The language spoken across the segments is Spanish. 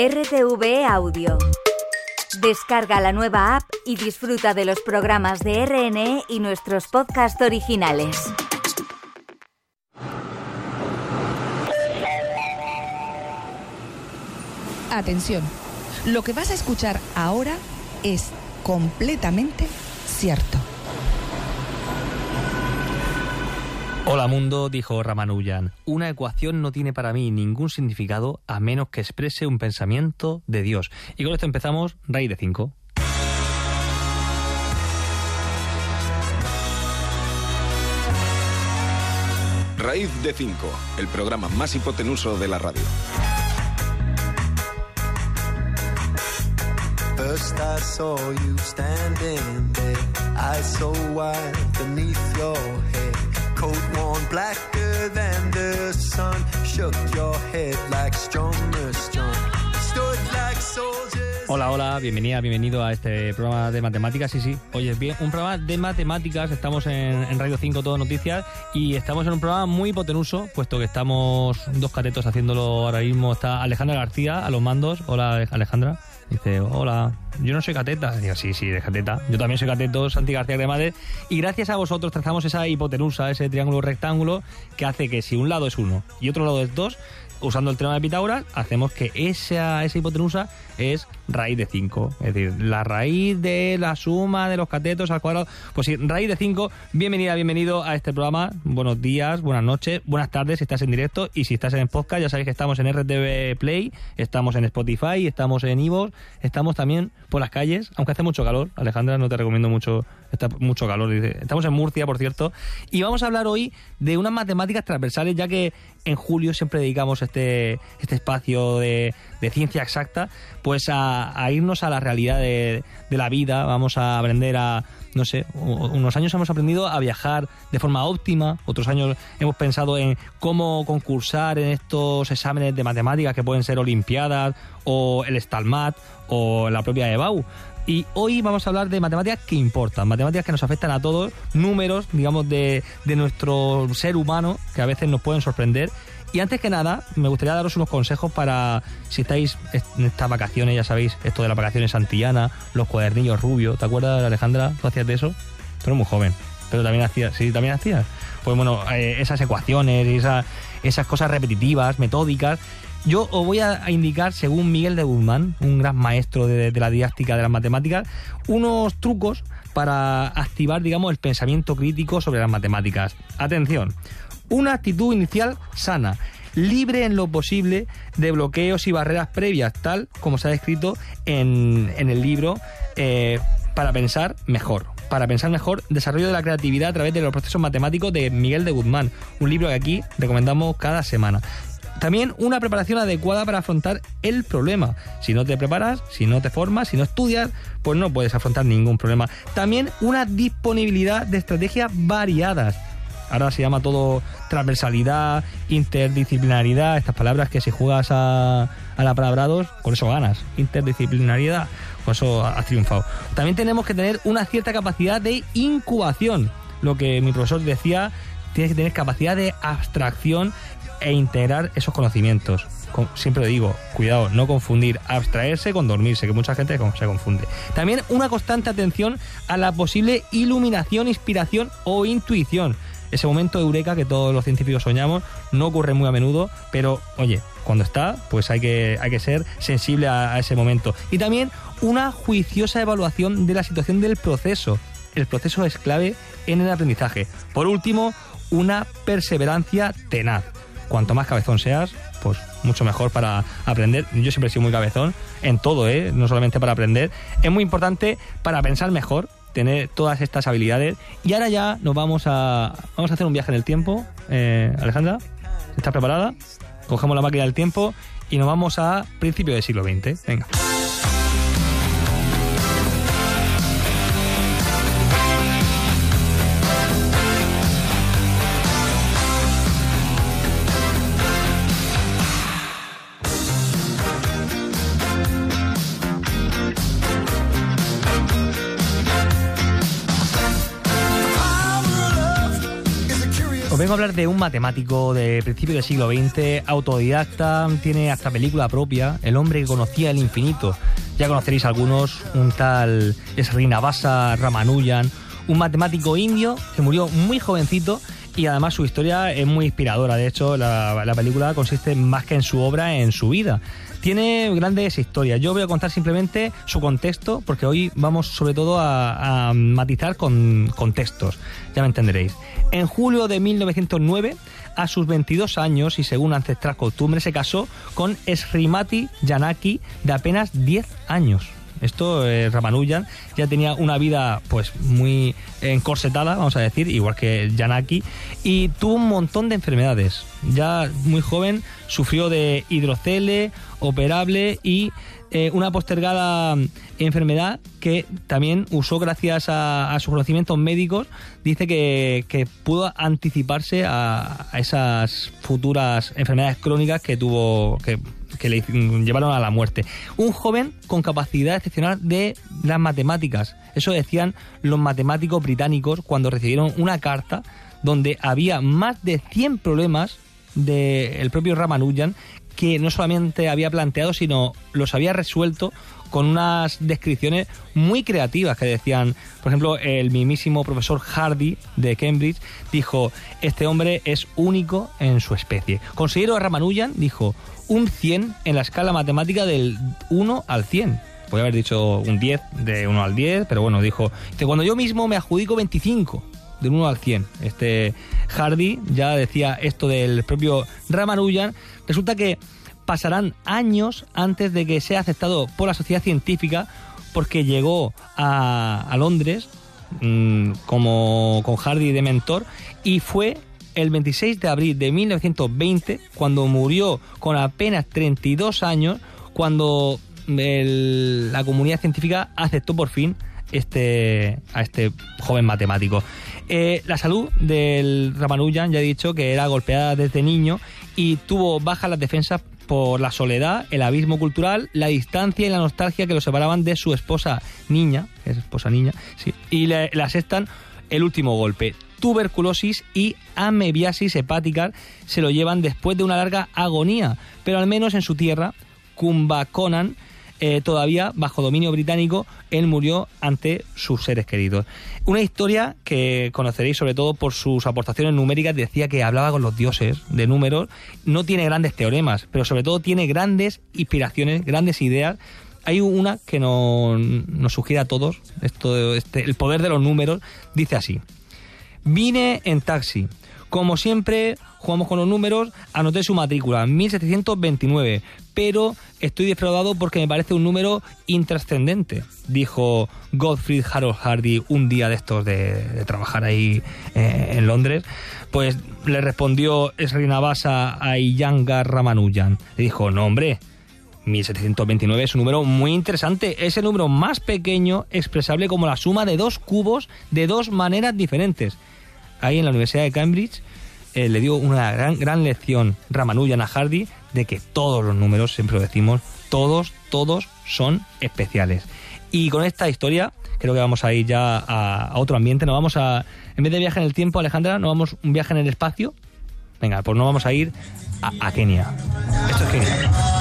RTV Audio. Descarga la nueva app y disfruta de los programas de RNE y nuestros podcasts originales. Atención, lo que vas a escuchar ahora es completamente cierto. Hola mundo, dijo Ramanujan. Una ecuación no tiene para mí ningún significado a menos que exprese un pensamiento de Dios. Y con esto empezamos, raíz de 5. Raíz de 5, el programa más hipotenuso de la radio. First I saw you standing there, eyes so wide beneath your head. Coat worn blacker than the sun, shook your head like strummer Hola, hola, bienvenida, bienvenido a este programa de matemáticas. Sí, sí, oye, bien, un programa de matemáticas. Estamos en, Radio 5 Todo Noticias y estamos en un programa muy hipotenuso, puesto que estamos dos catetos haciéndolo ahora mismo. Está Alejandra García a los mandos. Hola, Alejandra. Dice, hola, yo no soy cateta. Digo, sí, sí, de cateta. Yo también soy cateto, Santi García de Madrid. Y gracias a vosotros trazamos esa hipotenusa, ese triángulo rectángulo, que hace que si un lado es uno y otro lado es dos, usando el teorema de Pitágoras, hacemos que esa, esa hipotenusa es raíz de 5. Es decir, la raíz de la suma de los catetos al cuadrado. Pues sí, raíz de 5. Bienvenida, bienvenido a este programa. Buenos días, buenas noches, buenas tardes si estás en directo y si estás en podcast, ya sabéis que estamos en RTV Play, estamos en Spotify, estamos en Ivo, estamos también por las calles, aunque hace mucho calor. Alejandra, no te recomiendo mucho, está mucho calor. Dice. Estamos en Murcia, por cierto, y vamos a hablar hoy de unas matemáticas transversales, ya que en julio siempre dedicamos este, este espacio de, de ciencia exacta, a, a irnos a la realidad de, de, la vida, vamos a aprender a, no sé, unos años hemos aprendido a viajar de forma óptima, otros años hemos pensado en cómo concursar en estos exámenes de matemáticas que pueden ser olimpiadas o el Stalmat o la propia EBAU. Y hoy vamos a hablar de matemáticas que importan, matemáticas que nos afectan a todos, números, digamos, de, de nuestro ser humano, que a veces nos pueden sorprender. Y antes que nada, me gustaría daros unos consejos para si estáis en estas vacaciones, ya sabéis, esto de las vacaciones santillanas, los cuadernillos rubios. ¿Te acuerdas, Alejandra? ¿Tú hacías de eso? Tú eres muy joven, pero también hacías, sí, también hacías. Pues bueno, eh, esas ecuaciones, esa, esas cosas repetitivas, metódicas, yo os voy a indicar, según Miguel de Guzmán, un gran maestro de, de, la didáctica de las matemáticas, unos trucos para activar, digamos, el pensamiento crítico sobre las matemáticas. Atención, una actitud inicial sana, libre en lo posible de bloqueos y barreras previas, tal como se ha descrito en, en el libro eh, Para pensar mejor para pensar mejor, desarrollo de la creatividad a través de los procesos matemáticos de Miguel de Guzmán, un libro que aquí recomendamos cada semana. También una preparación adecuada para afrontar el problema. Si no te preparas, si no te formas, si no estudias, pues no puedes afrontar ningún problema. También una disponibilidad de estrategias variadas. Ahora se llama todo transversalidad, interdisciplinaridad, estas palabras que si juegas a, a la palabrados, con eso ganas. Interdisciplinariedad, con eso has triunfado. También tenemos que tener una cierta capacidad de incubación. Lo que mi profesor decía, tienes que tener capacidad de abstracción e integrar esos conocimientos. Siempre digo, cuidado, no confundir abstraerse con dormirse, que mucha gente se confunde. También una constante atención a la posible iluminación, inspiración o intuición. Ese momento eureka que todos los científicos soñamos no ocurre muy a menudo, pero oye, cuando está, pues hay que, hay que ser sensible a, ese momento. Y también una juiciosa evaluación de la situación del proceso. El proceso es clave en el aprendizaje. Por último, una perseverancia tenaz cuanto más cabezón seas, pues mucho mejor para aprender. Yo siempre he sido muy cabezón en todo, ¿eh? no solamente para aprender. Es muy importante para pensar mejor, tener todas estas habilidades. Y ahora ya nos vamos a, vamos a hacer un viaje en el tiempo. Eh, Alejandra, ¿estás preparada? Cogemos la máquina del tiempo y nos vamos a principios del siglo XX. Venga. Vengo a hablar de un matemático de principio del siglo XX, autodidacta, tiene hasta película propia, el hombre que conocía el infinito. Ya conoceréis algunos, un tal Srinivasa Ramanujan, un matemático indio que murió muy jovencito y además su historia es muy inspiradora. De hecho, la, la película consiste más que en su obra, en su vida. Tiene grandes historias. Yo voy a contar simplemente su contexto, porque hoy vamos sobre todo a, a matizar con contextos. Ya me entenderéis. En julio de 1909, a sus 22 años y según ancestral costumbre, se casó con Srimati Janaki de apenas 10 años. Esto, eh, Ramanujan, ya tenía una vida pues muy encorsetada, vamos a decir, igual que Janaki, y tuvo un montón de enfermedades. Ya muy joven sufrió de hidrocele, operable y eh, una postergada enfermedad que también usó gracias a, a sus conocimientos médicos, dice que, que pudo anticiparse a, a, esas futuras enfermedades crónicas que tuvo, que, que le llevaron a la muerte. Un joven con capacidad excepcional de las matemáticas. Eso decían los matemáticos británicos cuando recibieron una carta donde había más de 100 problemas del propio Ramanujan que no solamente había planteado, sino los había resuelto con unas descripciones muy creativas que decían, por ejemplo, el mismísimo profesor Hardy de Cambridge dijo, este hombre es único en su especie. Considero Ramanujan, dijo, un 100 en la escala matemática del 1 al 100. Podría haber dicho un 10 de 1 al 10, pero bueno, dijo, cuando yo mismo me adjudico 25 del 1 al 100. Este Hardy ya decía esto del propio Ramanujan. Resulta que pasarán años antes de que sea aceptado por la sociedad científica porque llegó a, Londres mmm, como con Hardy de mentor y fue el 26 de abril de 1920 cuando murió con apenas 32 años cuando la comunidad científica aceptó por fin este, a este joven matemático. Eh, la salud del Ramanujan, ya he dicho que era golpeada desde niño y tuvo bajas las defensas por la soledad, el abismo cultural, la distancia y la nostalgia que lo separaban de su esposa niña, es esposa niña, sí, y le, le asestan el último golpe. Tuberculosis y amebiasis hepática se lo llevan después de una larga agonía, pero al menos en su tierra, Kumbakonan, eh, todavía bajo dominio británico, él murió ante sus seres queridos. Una historia que conoceréis sobre todo por sus aportaciones numéricas, decía que hablaba con los dioses de números, no tiene grandes teoremas, pero sobre todo tiene grandes inspiraciones, grandes ideas. Hay una que nos, nos sugiere a todos, esto, este, el poder de los números, dice así. Vine en taxi. Como siempre, jugamos con los números, anoté su matrícula, 1729, pero estoy defraudado porque me parece un número intrascendente, dijo Gottfried Harold Hardy un día de estos de, trabajar ahí eh, en Londres. Pues le respondió Srinivasa Iyengar Ramanujan. Le dijo, no hombre, 1729 es un número muy interesante. Es el número más pequeño expresable como la suma de dos cubos de dos maneras diferentes. Ahí en la Universidad de Cambridge eh, le dio una gran, gran lección Ramanujan a Hardy de que todos los números, siempre lo decimos, todos, todos son especiales. Y con esta historia creo que vamos a ir ya a, otro ambiente. Nos vamos a, en vez de viaje en el tiempo, Alejandra, nos vamos un viaje en el espacio. Venga, pues nos vamos a ir a, a Kenia. Esto es Kenia.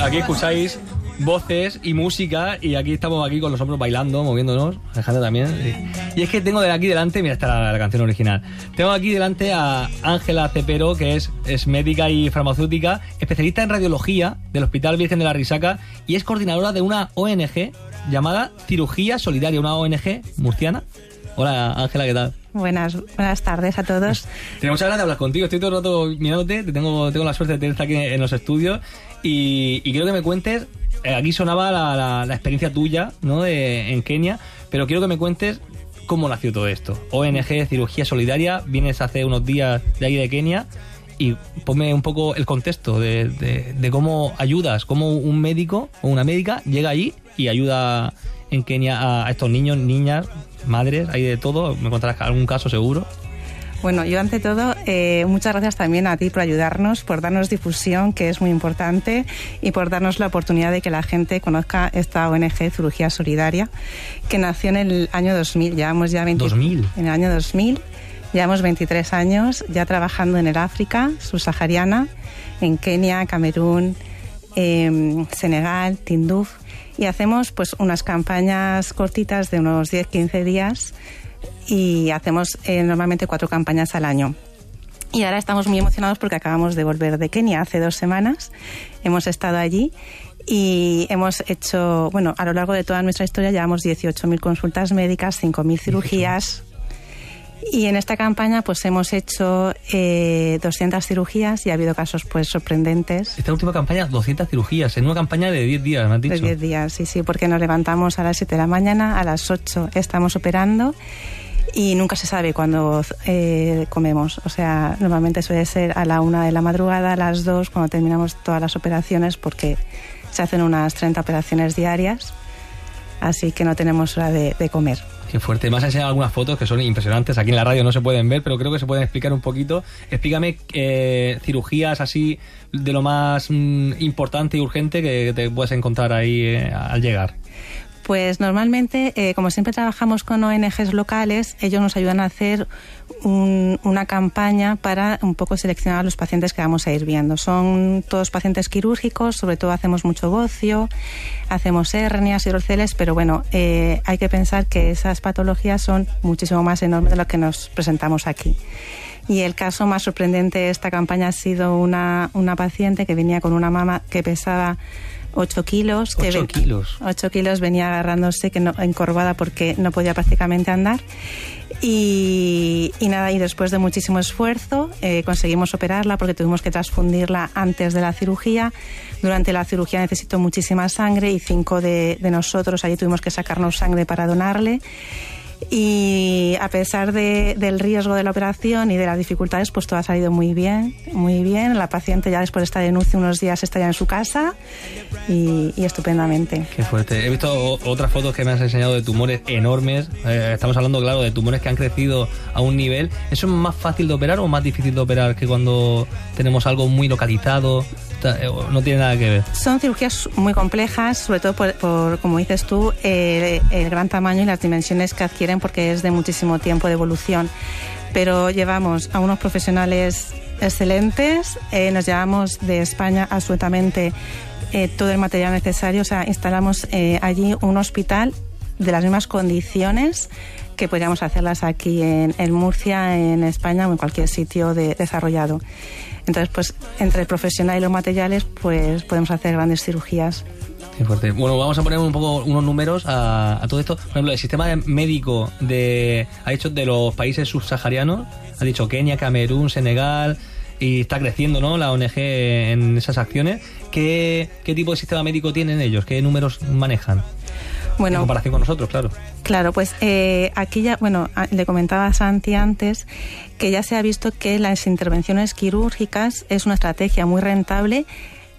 Aquí escucháis voces y música y aquí estamos aquí con los hombros bailando, moviéndonos, Alejandra también. Sí. Y es que tengo de aquí delante, mira, está la, la canción original. Tengo aquí delante a Ángela Cepero, que es, es médica y farmacéutica, especialista en radiología del Hospital Virgen de la Risaca y es coordinadora de una ONG llamada Cirugía Solidaria, una ONG murciana. Hola Ángela, ¿qué tal? Buenas, buenas tardes a todos. Tengo muchas ganas de hablar contigo. Estoy todo el rato mirándote. Te tengo, tengo la suerte de tenerte aquí en los estudios. Y, quiero que me cuentes. eh, Aquí sonaba la, experiencia tuya ¿no? de, en Kenia. Pero quiero que me cuentes cómo nació todo esto. ONG Cirugía Solidaria. Vienes hace unos días de ahí de Kenia. Y ponme un poco el contexto de cómo ayudas, cómo un médico o una médica llega allí y ayuda en Kenia a, estos niños, niñas, madres, hay de todo. Me contarás algún caso seguro. Bueno, yo ante todo, eh, muchas gracias también a ti por ayudarnos, por darnos difusión, que es muy importante, y por darnos la oportunidad de que la gente conozca esta ONG Cirugía Solidaria, que nació en el año 2000. Llevamos ya 20 2000. En el año 2000. Llevamos 23 años ya trabajando en el África subsahariana, en Kenia, Camerún, em, Senegal, Tinduf, y hacemos pues unas campañas cortitas de unos 10-15 días y hacemos eh, normalmente cuatro campañas al año. Y ahora estamos muy emocionados porque acabamos de volver de Kenia hace dos semanas. Hemos estado allí y hemos hecho, bueno, a lo largo de toda nuestra historia llevamos 18.000 consultas médicas, 5.000 cirugías. Y en esta campaña pues hemos hecho eh, 200 cirugías y ha habido casos pues sorprendentes. Esta última campaña, 200 cirugías, en una campaña de 10 días, me has dicho. De 10 días, sí, sí, porque nos levantamos a las 7 de la mañana, a las 8 estamos operando y nunca se sabe cuándo eh, comemos. O sea, normalmente suele ser a la 1 de la madrugada, a las 2, cuando terminamos todas las operaciones, porque se hacen unas 30 operaciones diarias, así que no tenemos hora de, de comer. Qué fuerte. Me has enseñado algunas fotos que son impresionantes. Aquí en la radio no se pueden ver, pero creo que se pueden explicar un poquito. Explícame eh, cirugías así de lo más mm, importante y urgente que te puedes encontrar ahí eh, al llegar. Pues normalmente, eh, como siempre trabajamos con ONGs locales, ellos nos ayudan a hacer un- una campaña para un poco seleccionar a los pacientes que vamos a ir viendo. Son todos pacientes quirúrgicos, sobre todo hacemos mucho bocio, hacemos hernias, hidroceles, pero bueno, eh, hay que pensar que esas patologías son muchísimo más enormes de lo que nos presentamos aquí. Y el caso más sorprendente de esta campaña ha sido una, una paciente que venía con una mama que pesaba 8 kilos. que Ocho ven- kilos. 8 kilos venía agarrándose, que no, encorvada porque no podía prácticamente andar. Y, y nada, y después de muchísimo esfuerzo eh, conseguimos operarla porque tuvimos que transfundirla antes de la cirugía. Durante la cirugía necesitó muchísima sangre y cinco de, de nosotros allí tuvimos que sacarnos sangre para donarle. Y a pesar de- del riesgo de la operación y de las dificultades, pues todo ha salido muy bien, muy bien. La paciente ya después de estar en UCI unos días está ya en su casa y, estupendamente. Qué fuerte. He visto otras fotos que me has enseñado de tumores enormes. Eh, estamos hablando, claro, de tumores que han crecido a un nivel. ¿Eso es más fácil de operar o más difícil de operar que cuando tenemos algo muy localizado? Eh, No tiene nada que ver. Son cirugías muy complejas, sobre todo por, por, como dices tú, el gran tamaño y las dimensiones que adquieren porque es de muchísimo tiempo de evolución. Pero llevamos a unos profesionales excelentes, eh, nos llevamos de España absolutamente eh, todo el material necesario, o sea, instalamos eh, allí un hospital de las mismas condiciones que podríamos hacerlas aquí en, en Murcia, en España o en cualquier sitio de- desarrollado. Entonces, pues entre el profesional y los materiales, pues podemos hacer grandes cirugías. Qué fuerte. Bueno, vamos a poner un poco unos números a, a todo esto. Por ejemplo, el sistema médico de, ha dicho de los países subsaharianos, ha dicho Kenia, Camerún, Senegal, y está creciendo, ¿no? La ONG en esas acciones. ¿Qué, qué tipo de sistema médico tienen ellos? ¿Qué números manejan? En Bueno, comparación con nosotros, claro. Claro, pues eh, aquí ya, bueno, le comentaba a Santi antes que ya se ha visto que las intervenciones quirúrgicas es una estrategia muy rentable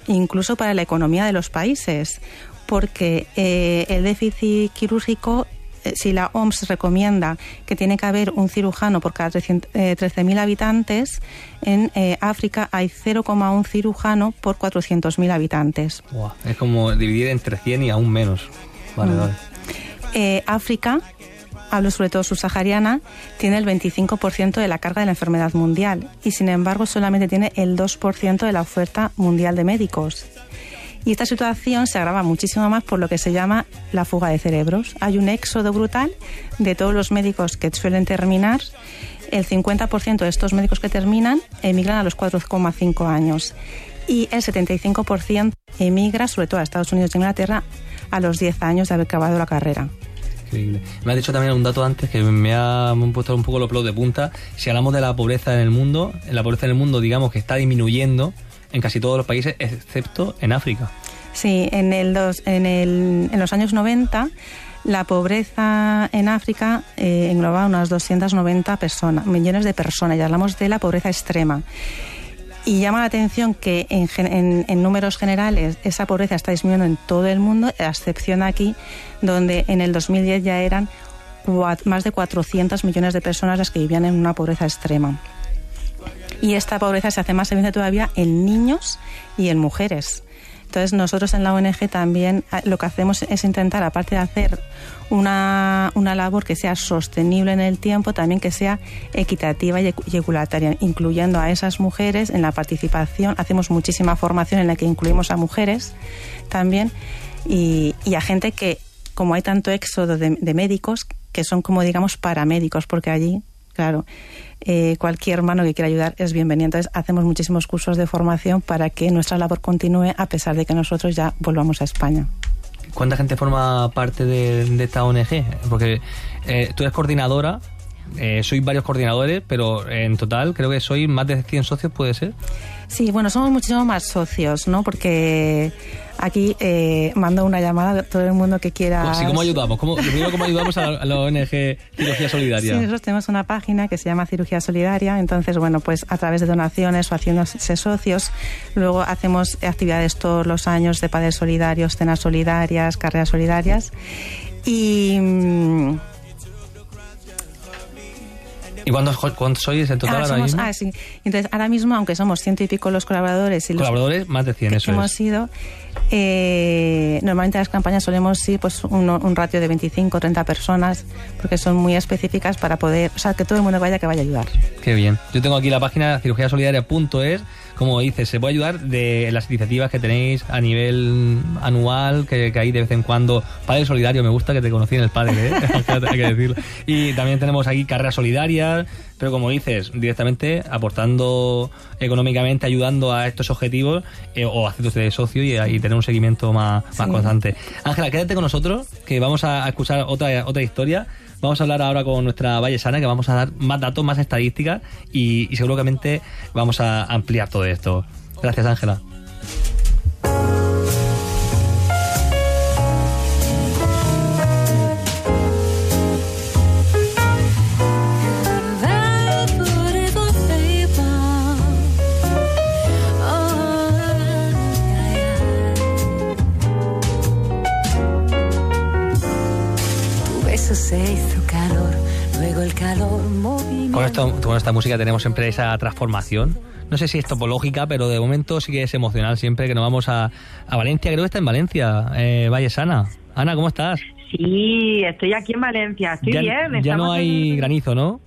incluso para la economía de los países, porque eh, el déficit quirúrgico, eh, si la OMS recomienda que tiene que haber un cirujano por cada 300, eh, 13.000 habitantes, en eh, África hay 0,1 cirujano por 400.000 habitantes. Es como dividir entre 100 y aún menos. Vale, Mm. vale. Eh, África, hablo sobre todo subsahariana, tiene el 25% de la carga de la enfermedad mundial y sin embargo solamente tiene el 2% de la oferta mundial de médicos. Y esta situación se agrava muchísimo más por lo que se llama la fuga de cerebros. Hay un éxodo brutal de todos los médicos que suelen terminar. El 50% de estos médicos que terminan emigran a los 4,5 años y el 75% emigra, sobre todo a Estados Unidos y Inglaterra, a los 10 años de haber acabado la carrera. Increíble. Me has dicho también un dato antes que me ha puesto un poco los pelos de punta. Si hablamos de la pobreza en el mundo, la pobreza en el mundo, digamos que está disminuyendo en casi todos los países, excepto en África. Sí, en, el dos, en, el, en los años 90 la pobreza en África eh, englobaba unas 290 personas, millones de personas, y hablamos de la pobreza extrema. Y llama la atención que en, números generales esa pobreza está disminuyendo en todo el mundo, a excepción aquí, donde en el 2010 ya eran más de 400 millones de personas las que vivían en una pobreza extrema. Y esta pobreza se hace más evidente todavía en niños y en mujeres. Entonces nosotros en la ONG también ah, lo que hacemos es intentar, aparte de hacer una, una labor que sea sostenible en el tiempo, también que sea equitativa y equitaria, incluyendo a esas mujeres en la participación. Hacemos muchísima formación en la que incluimos a mujeres también y, a gente que, como hay tanto éxodo de médicos, que son como digamos paramédicos, porque allí, claro, eh, cualquier mano que quiera ayudar es bienvenida. Entonces, hacemos muchísimos cursos de formación para que nuestra labor continúe a pesar de que nosotros ya volvamos a España. ¿Cuánta gente forma parte de, esta ONG? Porque eh, tú eres coordinadora, eh, sois varios coordinadores, pero en total creo que sois más de 100 socios, ¿puede ser? Sí, bueno, somos muchísimo más socios, ¿no? Porque aquí eh, mando una llamada a todo el mundo que quiera. Sí, ¿cómo ayudamos? ¿Cómo, primero, ¿cómo ayudamos a la, ONG Cirugía Solidaria? Sí, nosotros tenemos una página que se llama Cirugía Solidaria, entonces, bueno, pues a través de donaciones o haciéndose socios, luego hacemos actividades todos los años de padres solidarios, cenas solidarias, carreras solidarias. Y. Mm, ¿Y cuántos, sois en total ah, ahora mismo? Ah, sí. Entonces, ahora mismo, aunque somos ciento y pico los colaboradores y los colaboradores, más de 100, eso hemos sido, eh, normalmente las campañas solemos ir pues un, un ratio de 25 o 30 personas, porque son muy específicas para poder, o sea, que todo el mundo vaya que vaya a ayudar. Qué bien. Yo tengo aquí la página cirugiasolidaria.es como dices, se puede ayudar de las iniciativas que tenéis a nivel anual, que, hay de vez en cuando. Padre Solidario, me gusta que te conocí en el padre, ¿eh? hay que decirlo. Y también tenemos aquí carreras solidarias, pero como dices, directamente aportando económicamente, ayudando a estos objetivos eh, o haciéndose de socio y, tener un seguimiento más, más constante. Ángela, quédate con nosotros, que vamos a escuchar otra, otra historia. Vamos a hablar ahora con nuestra Vallesana, que vamos a dar más datos, más estadísticas y, y seguramente vamos a ampliar todo esto. Gracias, Ángela. Con esta música tenemos siempre esa transformación. No sé si es topológica, pero de momento sí que es emocional siempre que nos vamos a, Valencia. Creo que está en Valencia, eh, Sana. Ana, ¿cómo estás? Sí, estoy aquí en Valencia. Estoy bien. Ya no hay granizo, ¿no?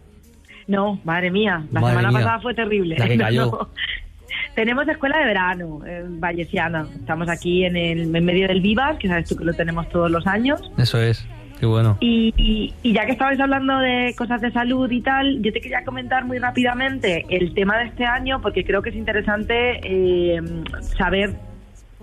No, madre mía. La semana pasada fue terrible. Tenemos escuela de verano en Vallesiana. Estamos aquí en, el, en medio del Vivas, que sabes tú que lo tenemos todos los años. Eso es bueno. Y, ya que estabais hablando de cosas de salud y tal, yo te quería comentar muy rápidamente el tema de este año, porque creo que es interesante eh, saber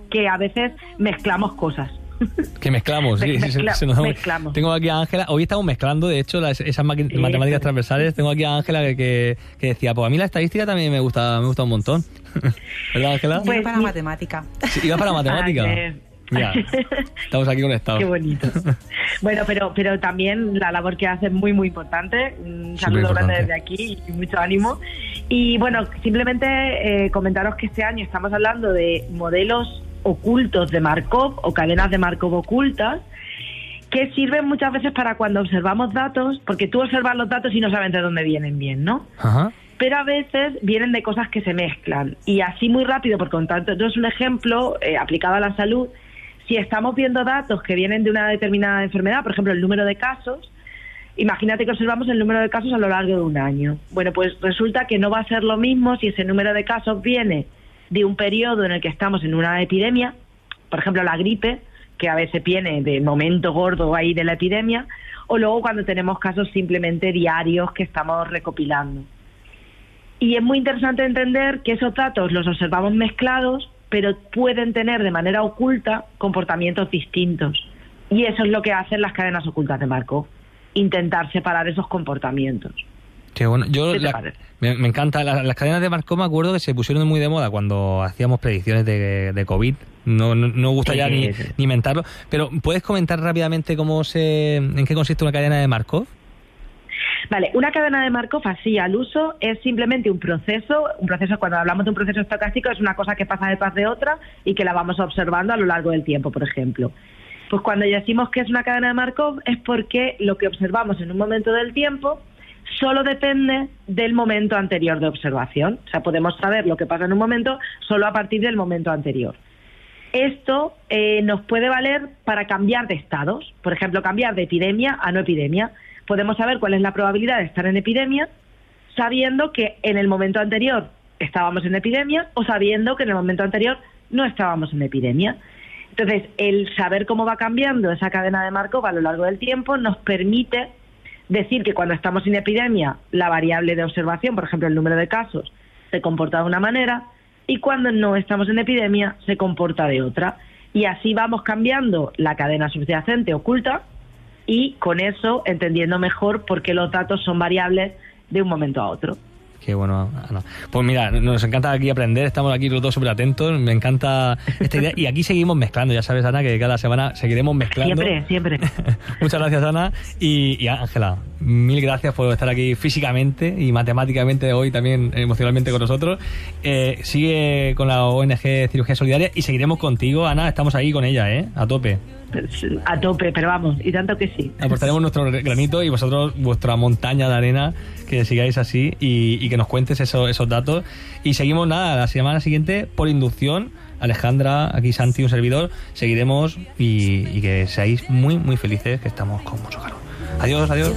que a veces mezclamos cosas. Que mezclamos, sí, mezclamos. Tengo aquí a Ángela, hoy estamos mezclando, de hecho, esas matemáticas transversales. Tengo aquí a Ángela que, decía, pues a mí la estadística también me gusta, me gusta un montón. ¿Verdad, Ángela? Pues, para matemática. iba para matemática. Ya, estamos aquí conectados. Qué bonito. Bueno, pero, pero también la labor que hace es muy, muy importante. Un saludo grande desde aquí y mucho ánimo. Y bueno, simplemente eh, comentaros que este año estamos hablando de modelos ocultos de Markov o cadenas de Markov ocultas que sirven muchas veces para cuando observamos datos, porque tú observas los datos y no sabes de dónde vienen bien, ¿no? Ajá pero a veces vienen de cosas que se mezclan. Y así muy rápido, por contar, es un ejemplo eh, aplicado a la salud, si estamos viendo datos que vienen de una determinada enfermedad, por ejemplo, el número de casos, imagínate que observamos el número de casos a lo largo de un año. Bueno, pues resulta que no va a ser lo mismo si ese número de casos viene de un periodo en el que estamos en una epidemia, por ejemplo, la gripe, que a veces viene de momento gordo ahí de la epidemia, o luego cuando tenemos casos simplemente diarios que estamos recopilando. Y es muy interesante entender que esos datos los observamos mezclados pero pueden tener de manera oculta comportamientos distintos. Y eso es lo que hacen las cadenas ocultas de Markov, intentar separar esos comportamientos. Qué bueno. Yo me, encanta. las cadenas de Markov me acuerdo que se pusieron muy de moda cuando hacíamos predicciones de, de COVID. No, no, no gusta ya ni, ni mentarlo. Pero ¿puedes comentar rápidamente cómo se, en qué consiste una cadena de Markov? Vale, una cadena de Markov así al uso es simplemente un proceso, un proceso cuando hablamos de un proceso estocástico es una cosa que pasa detrás de otra y que la vamos observando a lo largo del tiempo, por ejemplo. Pues cuando decimos que es una cadena de Markov es porque lo que observamos en un momento del tiempo solo depende del momento anterior de observación. O sea, podemos saber lo que pasa en un momento solo a partir del momento anterior. Esto eh, nos puede valer para cambiar de estados, por ejemplo, cambiar de epidemia a no epidemia podemos saber cuál es la probabilidad de estar en epidemia sabiendo que en el momento anterior estábamos en epidemia o sabiendo que en el momento anterior no estábamos en epidemia. Entonces, el saber cómo va cambiando esa cadena de Markov a lo largo del tiempo nos permite decir que cuando estamos en epidemia, la variable de observación, por ejemplo, el número de casos, se comporta de una manera y cuando no estamos en epidemia, se comporta de otra. Y así vamos cambiando la cadena subyacente oculta y con eso entendiendo mejor por qué los datos son variables de un momento a otro. Qué bueno, Pues mira, nos encanta aquí aprender, estamos aquí los dos súper atentos, me encanta esta idea. Y aquí seguimos mezclando, ya sabes, Ana, que cada semana seguiremos mezclando. Siempre, siempre. Muchas gracias, Ana. Y, Ángela, mil gracias por estar aquí físicamente y matemáticamente hoy también emocionalmente con nosotros. Eh, sigue con la ONG Cirugía Solidaria y seguiremos contigo, Ana, estamos ahí con ella, ¿eh? A tope a tope, pero vamos, y tanto que sí. Aportaremos nuestro granito y vosotros vuestra montaña de arena, que sigáis así y, que nos cuentes esos datos. Y seguimos nada, la semana siguiente, por inducción, Alejandra, aquí Santi, un servidor, seguiremos y, que seáis muy, muy felices, que estamos con mucho calor. Adiós, adiós.